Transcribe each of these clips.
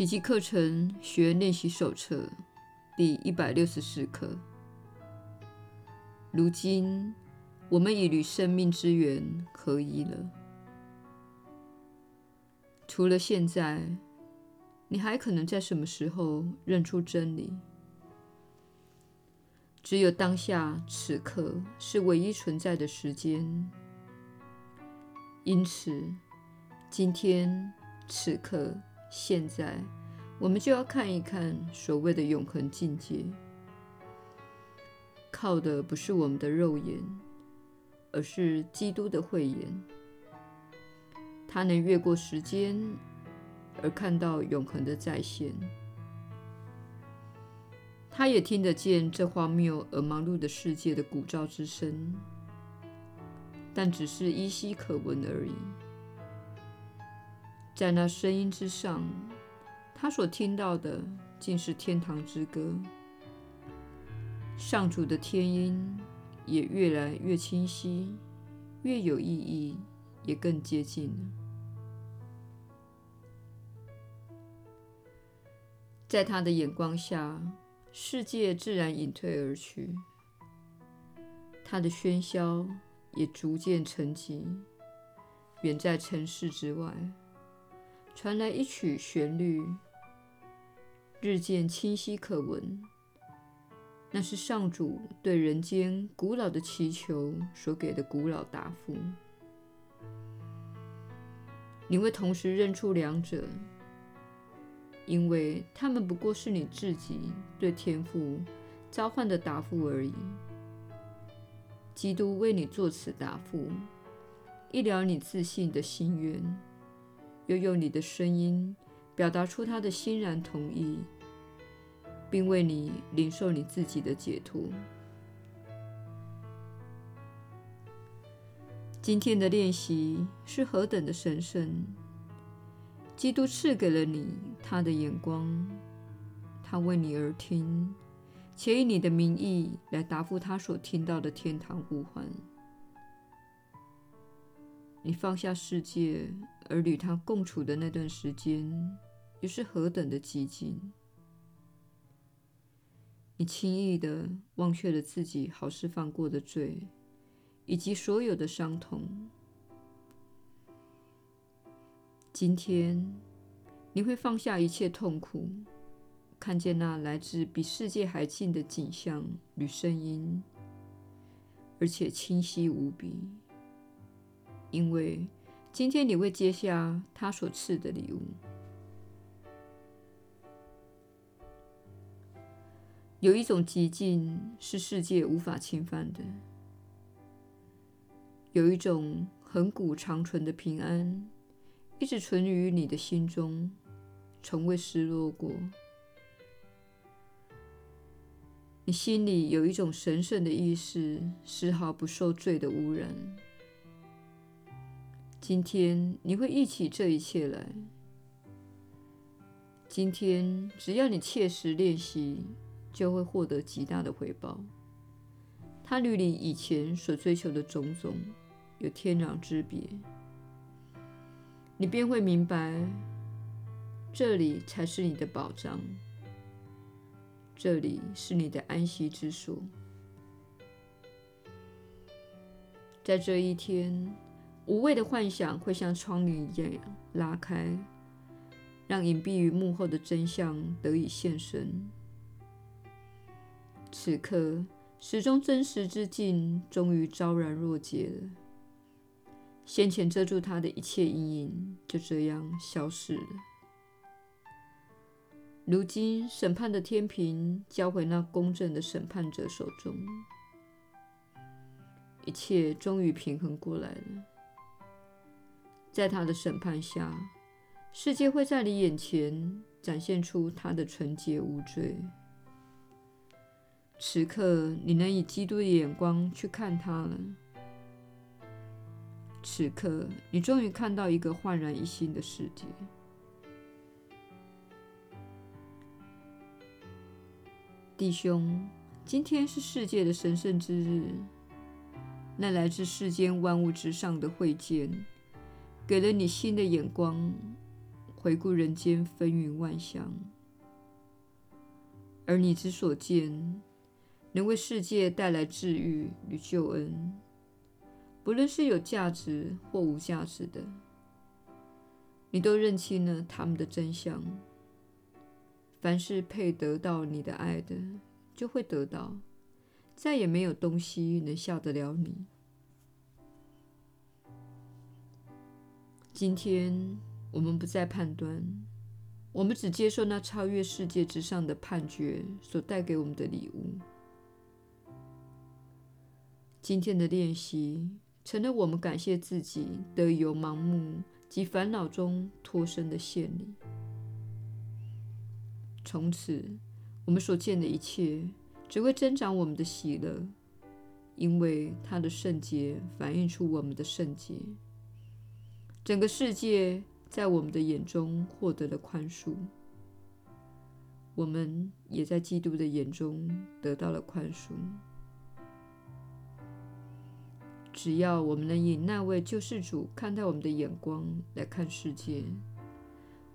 奇迹课程学员练习手册第一百六十四课。如今，我们已与生命之源合一了。除了现在，你还可能在什么时候认出真理？只有当下此刻是唯一存在的时间。因此，今天此刻。现在，我们就要看一看所谓的永恒境界，靠的不是我们的肉眼，而是基督的慧眼。他能越过时间，而看到永恒的再现。他也听得见这荒谬而忙碌的世界的鼓噪之声，但只是依稀可闻而已。在那声音之上，他所听到的竟是天堂之歌。上主的天音也越来越清晰，越有意义，也更接近了。在他的眼光下，世界自然隐退而去，他的喧嚣也逐渐沉寂，远在尘世之外。传来一曲旋律，日渐清晰可闻。那是上主对人间古老的祈求所给的古老答复。你会同时认出两者，因为他们不过是你自己对天父召唤的答复而已。基督为你作此答复，一了你自信的心愿。又用你的声音表达出他的欣然同意，并为你领受你自己的解脱。今天的练习是何等的神圣！基督赐给了你他的眼光，他为你而听，且以你的名义来答复他所听到的天堂呼唤。你放下世界。而与他共处的那段时间，又是何等的寂静！你轻易地忘却了自己好似犯过的罪，以及所有的伤痛。今天，你会放下一切痛苦，看见那来自比世界还近的景象与声音，而且清晰无比，因为。今天你会接下他所赐的礼物。有一种寂静是世界无法侵犯的，有一种恒古长存的平安，一直存于你的心中，从未失落过。你心里有一种神圣的意识，丝毫不受罪的污染。今天你会忆起这一切来。今天只要你切实练习，就会获得极大的回报。它与你以前所追求的种种有天壤之别。你便会明白，这里才是你的宝藏，这里是你的安息之所。在这一天。无谓的幻想会像窗帘一样拉开，让隐蔽于幕后的真相得以现身。此刻，始终真实之镜终于昭然若揭了，先前遮住它的一切阴影就这样消失了。如今，审判的天平交回那公正的审判者手中，一切终于平衡过来了。在他的审判下，世界会在你眼前展现出他的纯洁无罪。此刻，你能以基督的眼光去看他了。此刻，你终于看到一个焕然一新的世界。弟兄，今天是世界的神圣之日，那来自世间万物之上的慧见。给了你新的眼光，回顾人间风云万象，而你之所见，能为世界带来治愈与救恩，不论是有价值或无价值的，你都认清了他们的真相。凡是配得到你的爱的，就会得到，再也没有东西能吓得了你。今天我们不再判断，我们只接受那超越世界之上的判决所带给我们的礼物。今天的练习成了我们感谢自己得以由盲目及烦恼中脱身的献礼。从此，我们所见的一切只会增长我们的喜乐，因为它的圣洁反映出我们的圣洁。整个世界在我们的眼中获得了宽恕，我们也在基督的眼中得到了宽恕。只要我们能以那位救世主看待我们的眼光来看世界，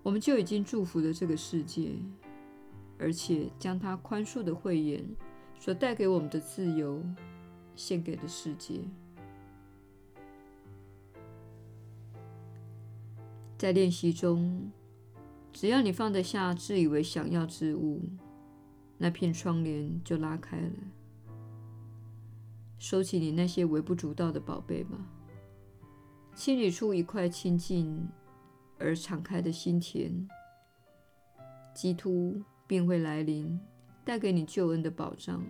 我们就已经祝福了这个世界，而且将他宽恕的慧眼所带给我们的自由献给了世界。在练习中，只要你放得下自以为想要之物，那片窗帘就拉开了。收起你那些微不足道的宝贝吧，清理出一块清净而敞开的心田，基督便会来临，带给你救恩的保障。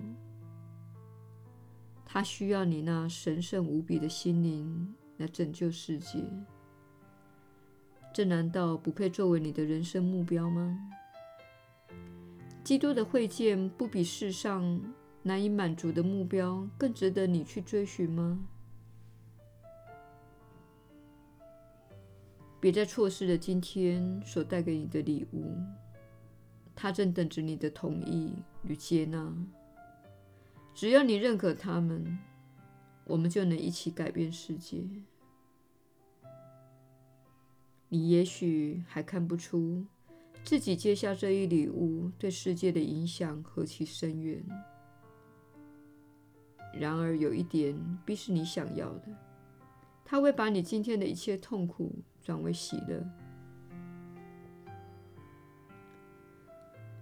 他需要你那神圣无比的心灵来拯救世界。这难道不配作为你的人生目标吗？基督的会见不比世上难以满足的目标更值得你去追寻吗？别再错失了今天所带给你的礼物，它正等着你的同意与接纳。只要你认可他们，我们就能一起改变世界。你也许还看不出自己接下这一礼物对世界的影响何其深远。然而，有一点必是你想要的，它会把你今天的一切痛苦转为喜乐。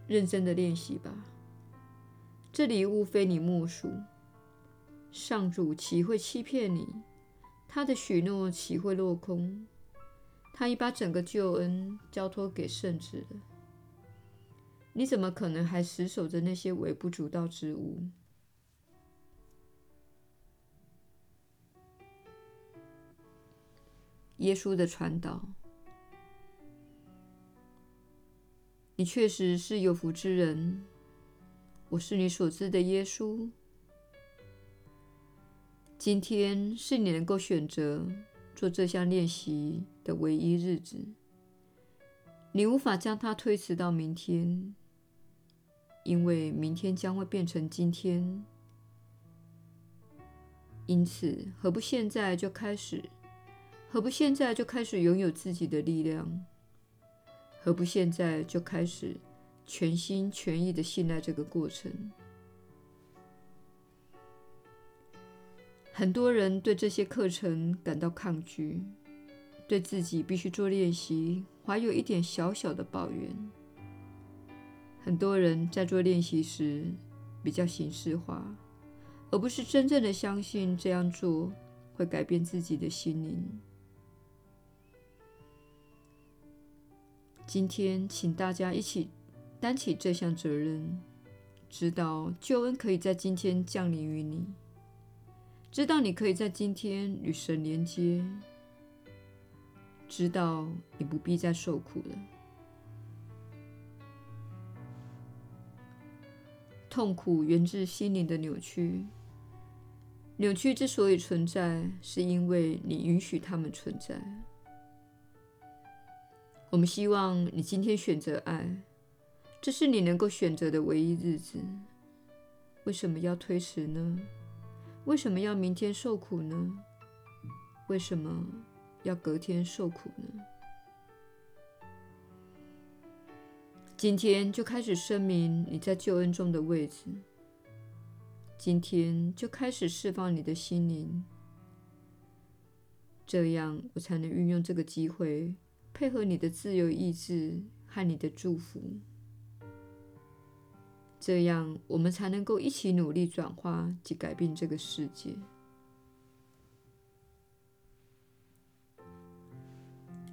认真的练习吧，这礼物非你莫属。上主岂会欺骗你？他的许诺岂会落空？他已把整个救恩交托给圣子了，你怎么可能还死守着那些微不足道之物？耶稣的传导，你确实是有福之人。我是你所知的耶稣。今天是你能够选择做这项练习的唯一日子，你无法将它推迟到明天，因为明天将会变成今天。因此，何不现在就开始？何不现在就开始拥有自己的力量？何不现在就开始全心全意的信赖这个过程？很多人对这些课程感到抗拒。对自己必须做练习，怀有一点小小的抱怨。很多人在做练习时比较形式化，而不是真正的相信这样做会改变自己的心灵。今天，请大家一起担起这项责任，知道救恩可以在今天降临于你，知道你可以在今天与神连接。知道你不必再受苦了。痛苦源自心灵的扭曲，扭曲之所以存在，是因为你允许它们存在。我们希望你今天选择爱，这是你能够选择的唯一日子。为什么要推迟呢？为什么要明天受苦呢？为什么？要隔天受苦呢？今天就开始声明你在救恩中的位置。今天就开始释放你的心灵，这样我才能运用这个机会，配合你的自由意志和你的祝福。这样我们才能够一起努力转化及改变这个世界。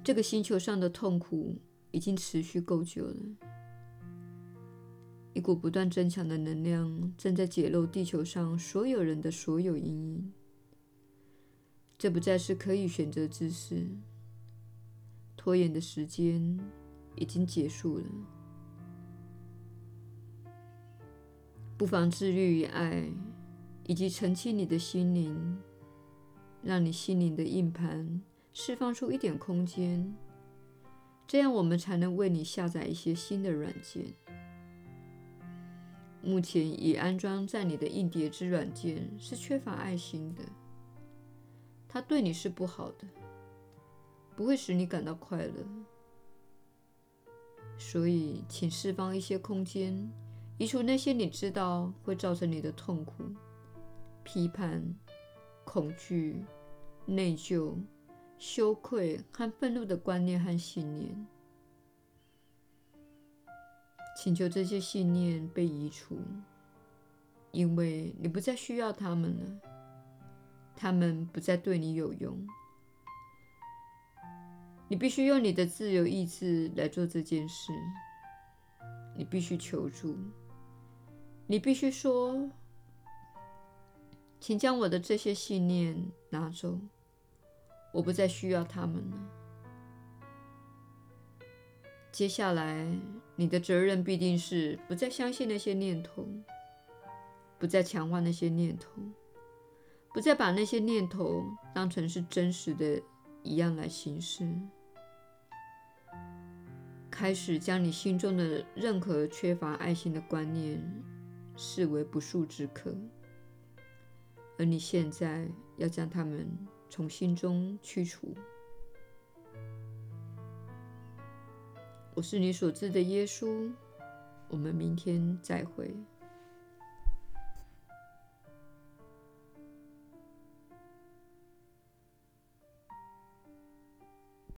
这个星球上的痛苦已经持续够久了，一股不断增强的能量正在解漏地球上所有人的所有阴影。这不再是可以选择之事，拖延的时间已经结束了。不妨自律与爱，以及澄清你的心灵，让你心灵的硬盘。释放出一点空间，这样我们才能为你下载一些新的软件。目前已安装在你的硬碟之软件是缺乏爱心的，它对你是不好的，不会使你感到快乐。所以，请释放一些空间，移除那些你知道会造成你的痛苦、批判、恐惧、内疚。羞愧和愤怒的观念和信念，请求这些信念被移除，因为你不再需要他们了，他们不再对你有用。你必须用你的自由意志来做这件事。你必须求助，你必须说：“请将我的这些信念拿走。”我不再需要他们了。接下来，你的责任必定是不再相信那些念头，不再强化那些念头，不再把那些念头当成是真实的一样来行事。开始将你心中的任何缺乏爱心的观念视为不速之客，而你现在要将它们。从心中驱除。我是你所知的耶稣。我们明天再会。